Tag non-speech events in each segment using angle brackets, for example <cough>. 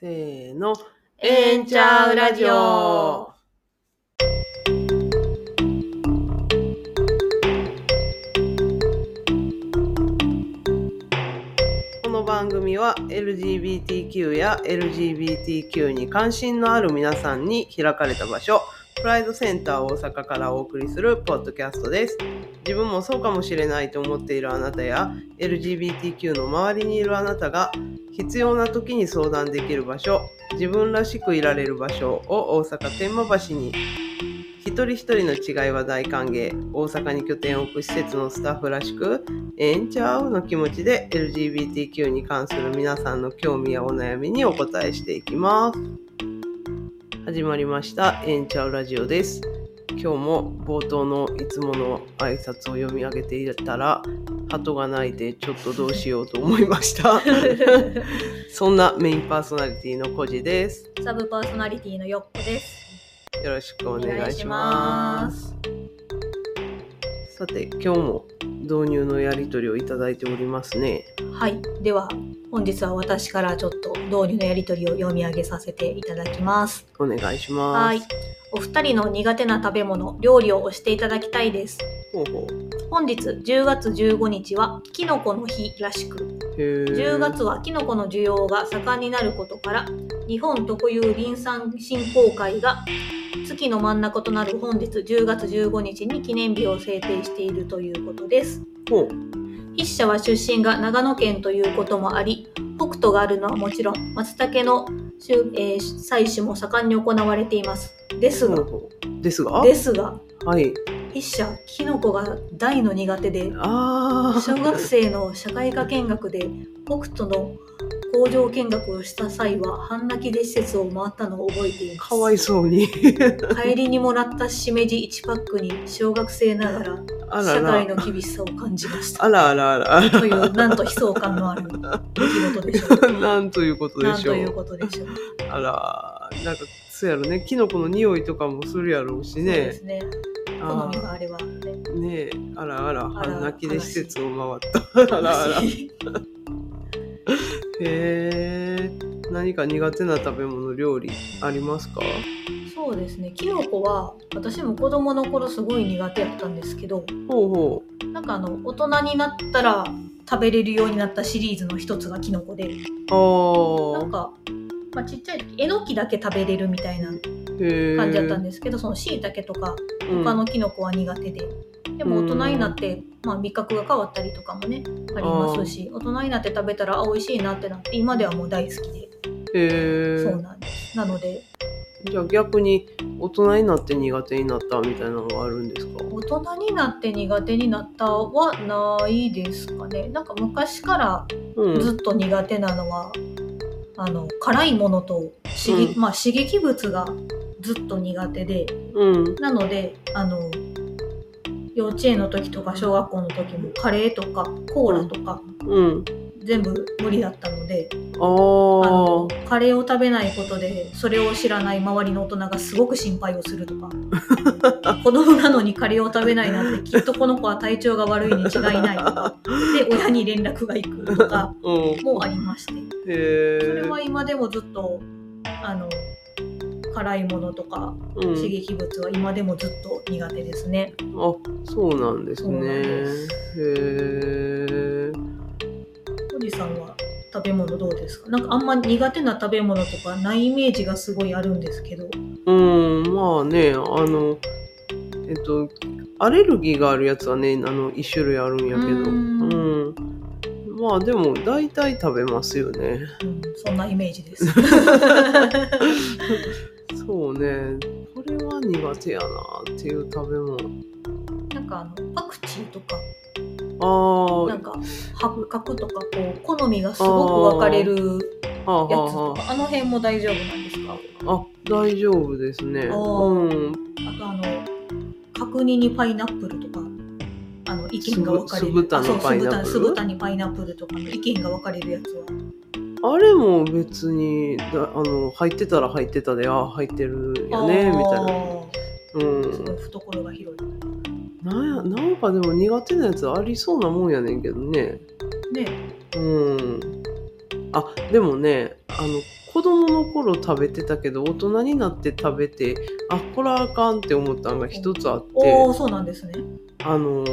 せーの。えんちゃうラジオこの番組は LGBTQ や LGBTQ に関心のある皆さんに開かれた場所、プライドセンター大阪からお送りするポッドキャストです。自分もそうかもしれないと思っているあなたや LGBTQ の周りにいるあなたが必要な時に相談できる場所自分らしくいられる場所を大阪天満橋に。一人一人の違いは大歓迎。大阪に拠点を置く施設のスタッフらしくええんちゃうの気持ちで LGBTQ に関する皆さんの興味やお悩みにお答えしていきます。始まりました。ええんちゃうラジオです。今日も冒頭のいつもの挨拶を読み上げていたら鳩が鳴いてちょっとどうしようと思いました <laughs> そんなメインパーソナリティのコジですサブパーソナリティのよっこです。よろしくお願いしますさて今日も導入のやり取りをいただいておりますねはい。では、本日は私からちょっと導入のやり取りを読み上げさせていただきます。お願いしますはい。お二人の苦手な食べ物、料理を押していただきたいです。ほうほ本日10月15日はキノコの日らしく、うへー。10月はキノコの需要が盛んになることから、日本特有林産振興会が月の真ん中となる本日10月15日に記念日を制定しているということです。ほう。筆者は出身が長野県ということもあり北斗があるのはもちろん松茸の収、えー採取も盛んに行われていますですが。ですが？ですが。はい。筆者キノコが大の苦手でああ小学生の社会科見学で北斗の工場見学をした際は半泣きで施設を回ったのを覚えています。かわいそうに。帰りにもらったしめじ1パックに小学生ながら社会らの厳しさを感じました。あらあらあら。というなんと悲壮感のある出来事でしょう。<laughs> なんということでしょう。なんということでしょう。あらなんかそうやろね。キノコの匂いとかもするやろうしそうでねすね。あ好みがあればね。ーね。え。あらあらあら半泣きで施設を回った。あらあら。へえ。何か苦手な食べ物料理ありますか？そうですね。キノコは私も子供の頃すごい苦手やったんですけど、ほうほなんかあの大人になったら食べれるようになったシリーズの一つがキノコで、うあなんか。まあ、ちっちゃい時えのきだけ食べれるみたいな感じだったんですけど、そのしいたけとかうん。他のキノコは苦手で、でも大人になって、まあ、味覚が変わったりとかもねありますし大人になって食べたらあ美味しいなってなって今ではもう大好きで、そうなんです。なので。じゃあ逆に大人になって苦手になったみたいなのがあるんですか？大人になって苦手になったはないですかね。なんか昔からうん。ずっと苦手なのは、あの辛いものと刺激,、うん。まあ、刺激物がずっと苦手でうん。なのであの幼稚園の時とか小学校の時もカレーとかコーラとかうん全部無理だったので、ああのあカレーを食べないことでそれを知らない周りの大人がすごく心配をするとか <laughs> 子供なのにカレーを食べないなんてきっとこの子は体調が悪いに違いないとか <laughs> で親に連絡が行くとかうん。もありまして。へえそれは今でもずっとあの辛いものとかうん。刺激物は今でもずっと苦手ですね。あそうなんですね。です。へえおじさんは食べ物どうですか？なんかあんま苦手な食べ物とかないイメージがすごいあるんですけど。うんまあねあのえっとアレルギーがあるやつはねあの一種類あるんやけど。ううんん。まあでも大体食べますよね。うん、そんなイメージです。<laughs> そうね。これは苦手やなっていう食べ物。なんかあのパクチーとかああなんか八角とかこう好みがすごく分かれるやつとかあの辺も大丈夫なんですか？ああ大丈夫ですね。あー。うん。あとあの角煮にパイナップルとかあの意見が分かれる。酢豚にパイナップルとかの意見が分かれるやつは。あれも別にだあの入ってたら入ってたであ入ってるよねみたいな。なうん。すごい懐が広いなんやなんかでも苦手なやつありそうなもんやねんけどね。ね。うん。あでもねあの子供の頃食べてたけど大人になって食べてあこれはあかんって思ったのが一つあって。おおそうなんですね。あの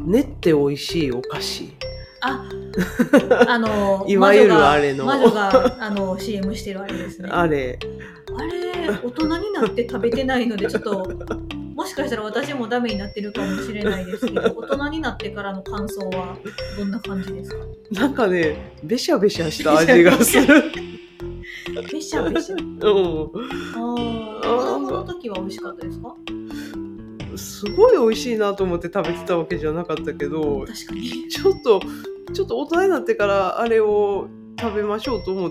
練って美味しいお菓子。あ <laughs> あのいわゆるあれの。魔女があの CM してるあれですね。<laughs> あれ。あれ大人になって食べてないのでちょっともしかしたら私もダメになってるかもしれないですけど <laughs> 大人になってからの感想はどんな感じですか？なんかねべしゃべしゃした味がする。<laughs> べしゃべしゃ。うん。あー子供の時は美味しかったですか？すごい美味しいなと思って食べてたわけじゃなかったけど確かに。ちょっとちょっと大人になってからあれを食べましょうと思っ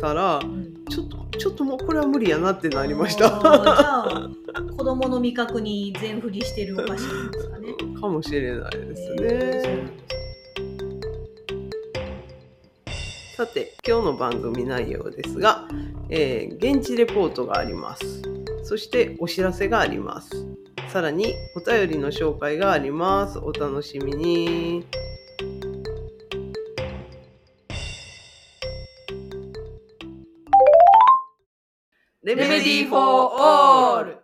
たらちょっとちょっともうこれは無理やなってなりました。じゃあ <laughs> 子供の味覚に全振りしてるお菓子なんですかね。<laughs> かもしれないですね。ですさて今日の番組内容ですが、えー現地レポートがあります。そしてお知らせがあります。さらにお便りの紹介があります。お楽しみに。レメディー・フォー・オール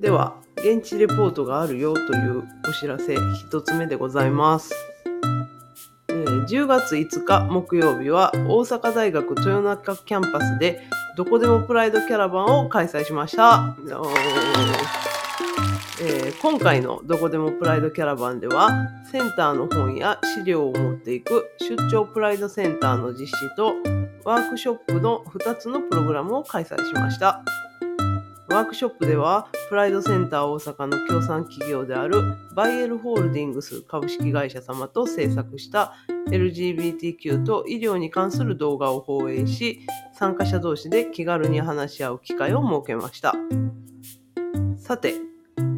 では現地レポートがあるよというお知らせ一つ目でございます、え10月5日木曜日は大阪大学豊中キャンパスでどこでもプライドキャラバンを開催しました、えー今回のどこでもプライドキャラバンではセンターの本や資料を持っていく出張プライドセンターの実施とワークショップの2つのプログラムを開催しました。ワークショップでは、プライドセンター大阪の協賛企業であるバイエルホールディングス株式会社様と制作した LGBTQ と医療に関する動画を放映し、参加者同士で気軽に話し合う機会を設けました。さて、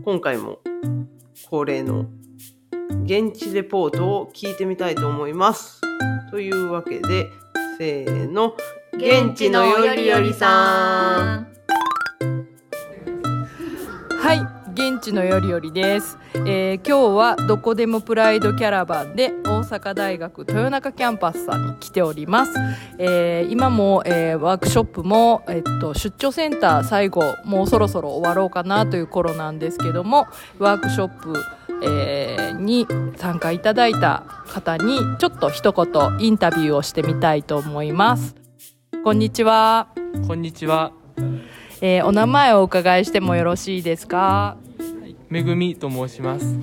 今回も恒例の現地レポートを聞いてみたいと思います。というわけで、せーの、現地のよりよりさん。はい、現地のよりよりです、えー今日はどこでもプライドキャラバンで大阪大学豊中キャンパスさんに来ております。えー今も、えーワークショップも、えっと、出張センター最後、もうそろそろ終わろうかなという頃なんですけども、ワークショップ、えーに参加いただいた方にちょっと一言インタビューをしてみたいと思います。こんにちは。こんにちは。えーお名前をお伺いしてもよろしいですか？めぐみと申します。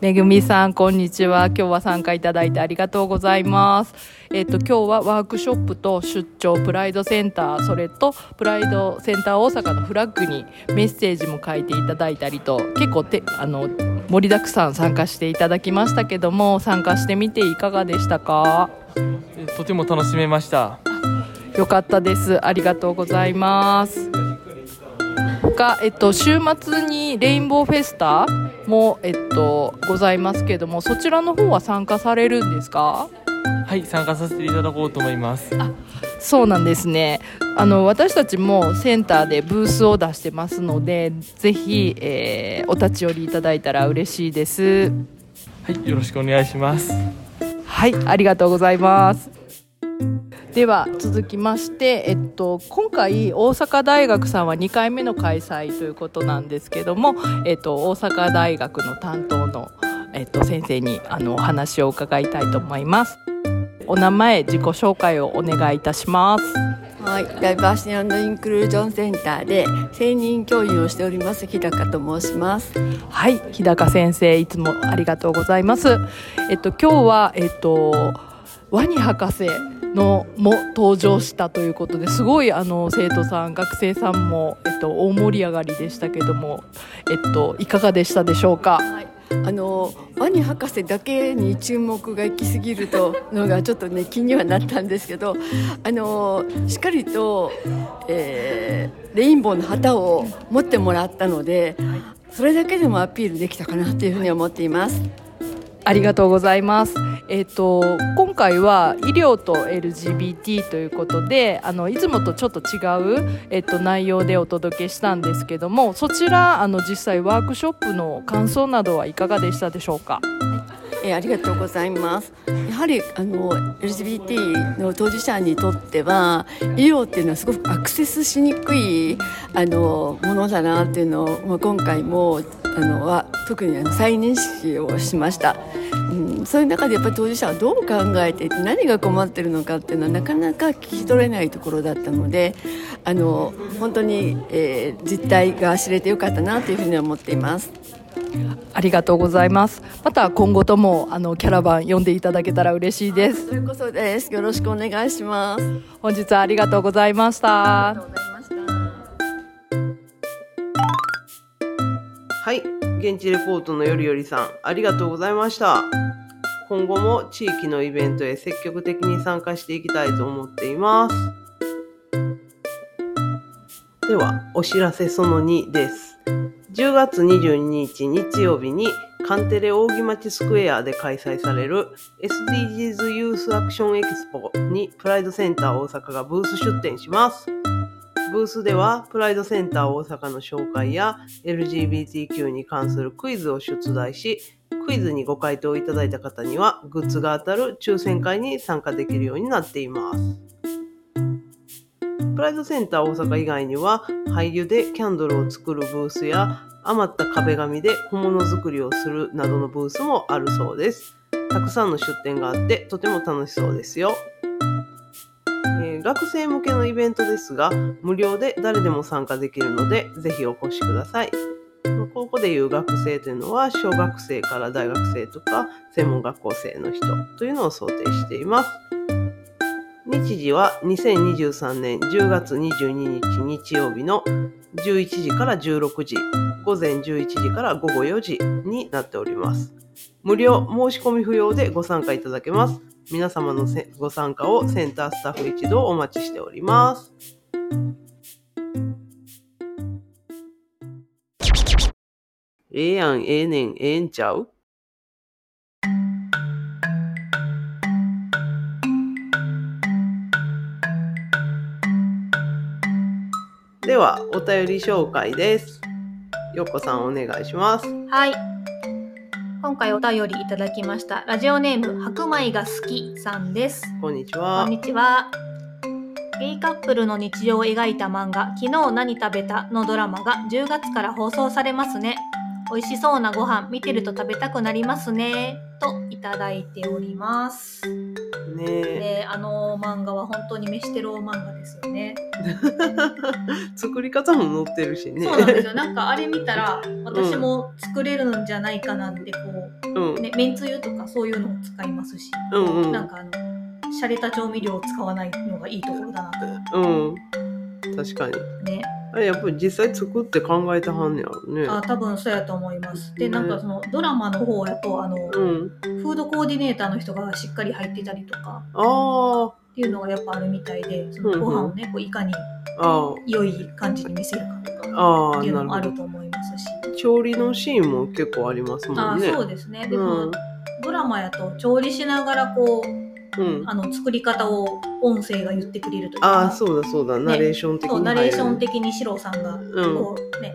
めぐみさん、こんにちは。今日は参加いただいてありがとうございます。えっ、と、今日はワークショップと出張プライドセンター、それとプライドセンター大阪のフラッグにメッセージも書いていただいたりと、結構て、あの、盛りだくさん参加していただきましたけども、参加してみていかがでしたか？えとても楽しめました。よかったです。ありがとうございます。他、えっと、週末にレインボーフェスタも、えっと、ございますけども、そちらの方は参加されるんですか？はい、参加させていただこうと思います。そうなんですね。あの、私たちもセンターでブースを出してますので、ぜひ、えーお立ち寄りいただいたら嬉しいです。はい、よろしくお願いします。はい、ありがとうございます。では続きまして、えっと、今回大阪大学さんは2回目の開催ということなんですけども、えっと、大阪大学の担当の、えっと、先生にあのお話を伺いたいと思います。お名前、自己紹介をお願いいたします。はい、ダイバーシティインクルージョンセンターで専任教員をしております日高と申します。はい、日高先生、いつもありがとうございます。えっと、今日は、えっと、ワニ博士のも登場したということですごいあの生徒さん学生さんも、えっと、大盛り上がりでしたけども、えっと、いかがでしたでしょうか？あのワニ博士だけに注目が行き過ぎるとのがちょっとね気にはなったんですけどあのしっかりと、えーレインボーの旗を持ってもらったのでそれだけでもアピールできたかなというふうに思っています。ありがとうございます。えっ、と今回は医療と LGBT ということで、あのいつもとちょっと違うえっ、と内容でお届けしたんですけども、そちらあの実際ワークショップの感想などはいかがでしたでしょうか？えーありがとうございます。やはりあの LGBT の当事者にとっては医療っていうのはすごくアクセスしにくいあのものだなっていうのをまあ今回もあのは特にあの再認識をしました。うん、そういう中でやっぱり当事者はどう考えていて何が困ってるのかっていうのはなかなか聞き取れないところだったのであの本当に、えー実態が知れてよかったなというふうに思っています。ありがとうございます。また今後ともあのキャラバン読んでいただけたら嬉しいです。それこそです。よろしくお願いします。本日はありがとうございました。ありがとうございました。はい、現地レポートのよりよりさん、ありがとうございました。今後も地域のイベントへ積極的に参加していきたいと思っています。では、お知らせその2です。10月22日日曜日にカンテレ扇町スクエアで開催される SDGs ユースアクションエキスポにプライドセンター大阪がブース出展します。ブースではプライドセンター大阪の紹介や LGBTQ に関するクイズを出題し、クイズにご回答いただいた方にはグッズが当たる抽選会に参加できるようになっています。ライドセンター大阪以外には廃油でキャンドルを作るブースや余った壁紙で小物作りをするなどのブースもあるそうです。たくさんの出店があってとても楽しそうですよ。えー学生向けのイベントですが無料で誰でも参加できるのでぜひお越しください。ここでいう学生というのは小学生から大学生とか専門学校生の人というのを想定しています。日時は2023年10月22日日曜日の11時から16時、午前11時から午後4時になっております。無料申し込み不要でご参加いただけます。皆様のご参加をセンタースタッフ一同お待ちしております。ええやん、ええねん、ええんちゃう？では、お便り紹介です。よっこさんお願いします。はい。今回お便りいただきました。ラジオネーム、白米が好きさんです。こんにちこはん。にちは。ゲイカップルの日常を描いた漫画、昨日何食べたのドラマが10月から放送されますね。美味しそうなご飯、見てると食べたくなりますね。といただいております。ねえ。で、あの漫画は本当に飯テロ漫画ですよね。<laughs> 作り方も載ってるしね。そうなんですよ。なんかあれ見たら、私も作れるんじゃないかなって、こうんう、ね、めんつゆとかそういうのを使いますし、うんうんなんかあの、洒落た調味料を使わないのがいいところだなと。うん。確かに。ね。やっぱり実際作って考えてはんねやろね。あ多分そうやと思います。で、ねなんかそのドラマの方やと、あの、うん。フードコーディネーターの人がしっかり入ってたりとかあっていうのがやっぱあるみたいで、そのうんうんご飯をね、こういかにあ、あ良い感じに見せるかとかあ、ああ、っていうのもあると思いますし。ど。調理のシーンも結構ありますもあんね。そうですね。でも、うん。ドラマやと調理しながらこう、うん。あの作り方を音声が言ってくれるというああ、か、そうだそうだ。ナレーション的そうに。ナレーション的にシロさんがうん。こうね、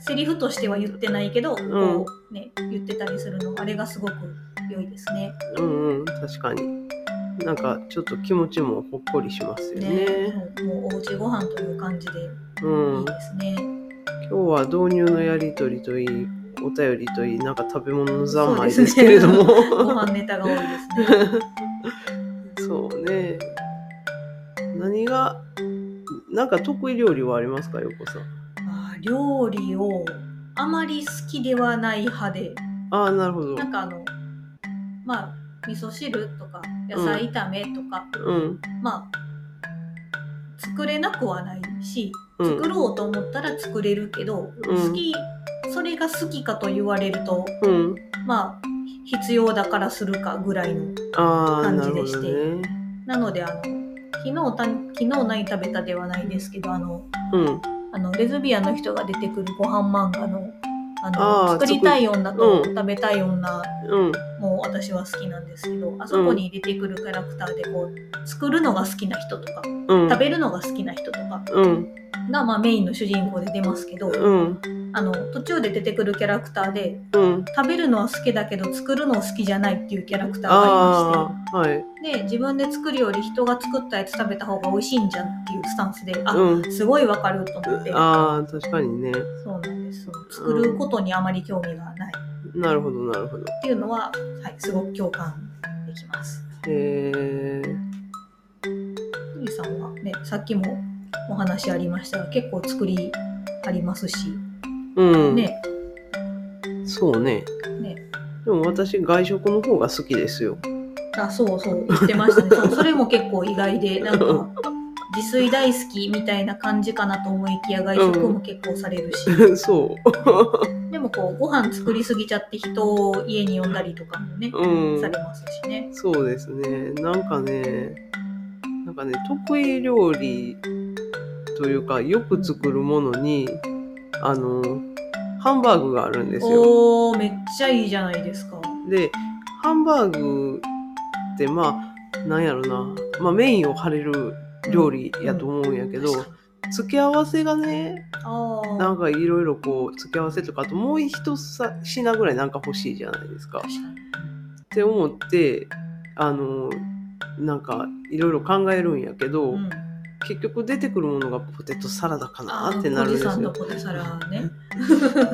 セリフとしては言ってないけど、こうね言ってたりするのあれがすごく良いですね。うんうん。確かに。なんかちょっと気持ちもほっこりしますよねね。もうおうちご飯という感じでうん。いいですね。今日は導入のやりとりといい、お便りといい、なんか食べ物の三昧ですけれども。ご飯ネタが多いですね。<laughs> そうね。何が、なんか得意料理はありますか、よこさん？あー料理をあまり好きではない派で、ああ、なるほど。なんかあのまあ味噌汁とか野菜炒めとか、うん。まあ作れなくはないし、うん作ろうと思ったら作れるけど、うん好きそれが好きかと言われるとうん。まあ必要だからするかぐらいの感じでしてね。なのであの昨日た昨日何食べたではないですけどあのうん。あのレズビアンの人が出てくるご飯漫画のあの作りたい女とうん食べたい女うん。も私は好きなんですけどあそこに出てくるキャラクターでこう作るのが好きな人とかうん。食べるのが好きな人とかうん。が、まあ、メインの主人公で出ますけど、うん。あの途中で出てくるキャラクターでうん。食べるのは好きだけど作るの好きじゃないっていうキャラクターがありまああはい。してで自分で作るより人が作ったやつ食べた方が美味しいんじゃんっていうスタンスであ、うん。すごいわかると思って。ああ確かにね。そうなんです。作ることにあまり興味がないなるほどなるほど。っていうのは、はい、すごく共感できます。へえふみさんはねさっきもお話ありましたが結構作りありますし。うん。ね。そうね。ね。でも私外食の方が好きですよ。あそうそう言ってましたね。そうそれも結構意外でなんか <laughs> 自炊大好きみたいな感じかなと思いきや外食も結構されるし、<laughs> そう <laughs> でもこうご飯作りすぎちゃって人を家に呼んだりとかもね、うんされますしね。そうですね。なんかね、なんかね、得意料理というか、よく作るものに、あの、ハンバーグがあるんですよ。おーめっちゃいいじゃないですか。で、ハンバーグって、まあ、なんやろな、まあメインを張れる料理やと思うんやけど、付け合わせがね、なんかいろいろこう、付け合わせとか、あともう一品ぐらいなんか欲しいじゃないですか。って思ってあのなんかいろいろ考えるんやけど、うん結局出てくるものがポテトサラダかなってなるんですよ。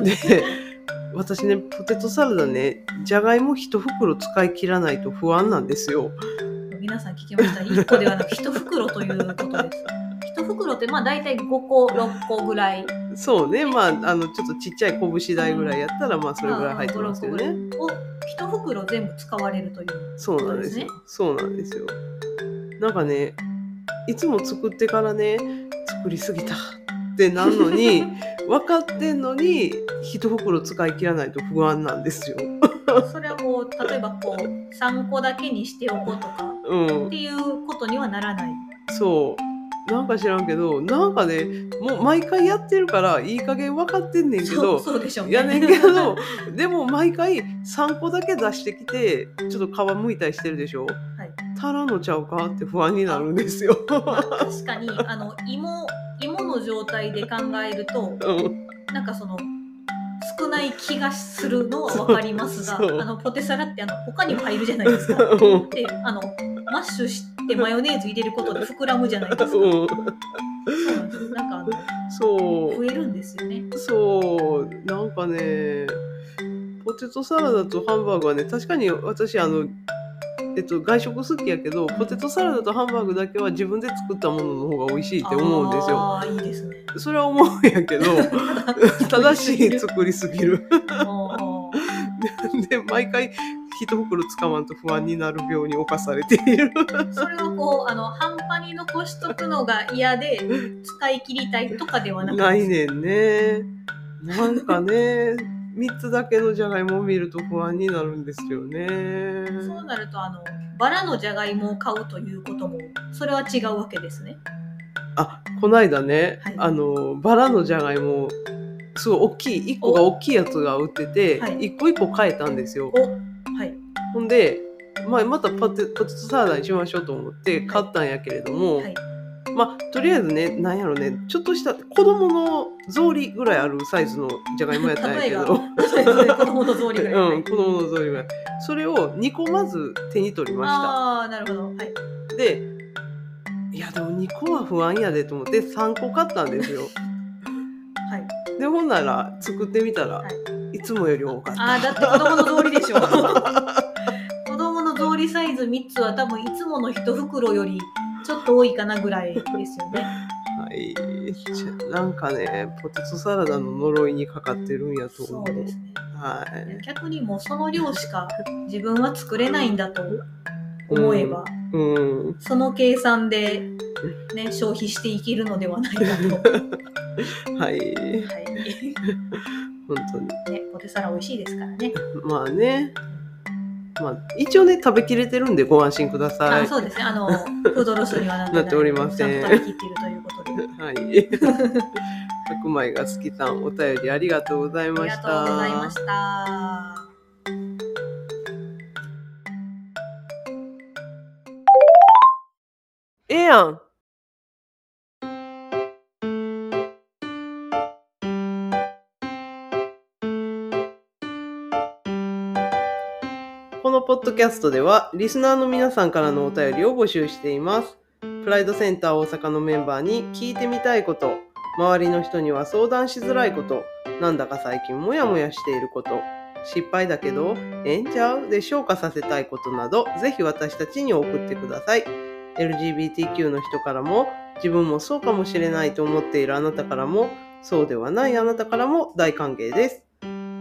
で私ねポテトサラダねじゃがいも一袋使い切らないと不安なんですよ。皆さん聞きました。1個ではなく1袋ということです。1袋ってまあ大体5個、6個ぐらい。そうねまああのちょっとちっちゃい拳大ぐらいやったらまあそれぐらい入ってますよまあ5 6ね。を1袋全部使われるという。そうなんですよ。そうなんですよ。なんかねいつも作ってからね作りすぎたってなるのに <laughs> 分かってんのに一袋使い切らないと不安なんですよ。それはこう、例えばこう、3個だけにしておこうとかうんっていうことにはならない。そうなんか知らんけどなんかねもう毎回やってるからいい加減分かってんねんけそうどそうでしょうね。やねんけど <laughs> でも毎回3個だけ出してきてちょっと皮むいたりしてるでしょ、いたらのちゃうかって不安になるんですよ。ま <laughs> あ確かに、あの、芋、芋の状態で考えると、うんなんかその少ない気がするのは分かりますがあのポテサラってあの他にも入るじゃないですか。うんであのマッシュしてマヨネーズ入れることで膨らむじゃないですか。そううんなんですなんかあのそう増えるんですよね。そうなんかねポテトサラダとハンバーグはね確かに私あのえっと、外食好きやけどポテトサラダとハンバーグだけは自分で作ったものの方が美味しいって思うんですよ。ああいいですね。それは思うんやけど <laughs> 正しい作りすぎる。あ <laughs> で毎回一袋使わんと不安になる病に侵されている。ーそれはこうあの半端に残しとくのが嫌で <laughs> 使い切りたいとかではなくないねんね。なんかね3つだけのじゃがいもを見ると不安になるんですよね。そうなるとあのバラのじゃがいもを買うということもそれは違うわけですね。あこないだね、はいあのバラのじゃがいもすごい大きい1個が大きいやつが売ってて、はい一個一個買えたんですよ。おはいほんで、まあ、またポテポテトサラダにしましょうと思って買ったんやけれども、はいまあとりあえずねなんやろねちょっとした子供の草履ぐらいあるサイズのじゃがいもやったんやけど。<laughs> 子供の草履ぐらい。うん、子供の草履ぐらいそれを2個まず手に取りましああなるほど。はい。たでいやでも2個は不安やでと思って3個買ったんですよはい。でほんなら作ってみたら、、はいつもより多かったああだって子供の草履でしょ。<laughs> 子供の草履サイズ3つは多分いつもの一袋よりちょっと多いかなぐらいですよね。はいなんかねポテトサラダの呪いにかかってるんやと思うそうですね。はい逆にもうその量しか自分は作れないんだと思えば、うんその計算で、ね、消費していけるのではないかと。は <laughs> いはい。<laughs> 本当にね、ポテサラ美味しいですからね。まあねまあ、一応ね食べきれてるんでご安心ください。あそうですね。あのフードロスにはなっておりません。はい。白米が好きさんお便りありがとうございました。ありがとうございました。ええやん。キャストではリスナーの皆さんからのお便りを募集しています。プライドセンター大阪のメンバーに聞いてみたいこと周りの人には相談しづらいことなんだか最近モヤモヤしていること失敗だけどええんちゃうで消化させたいことなどぜひ私たちに送ってください。LGBTQ の人からも自分もそうかもしれないと思っているあなたからもそうではないあなたからも大歓迎です。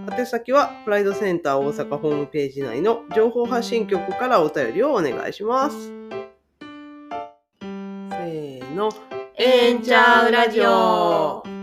宛先はプライドセンター大阪ホームページ内の情報発信局からお便りをお願いします。せーの。ええんちゃうラジオ。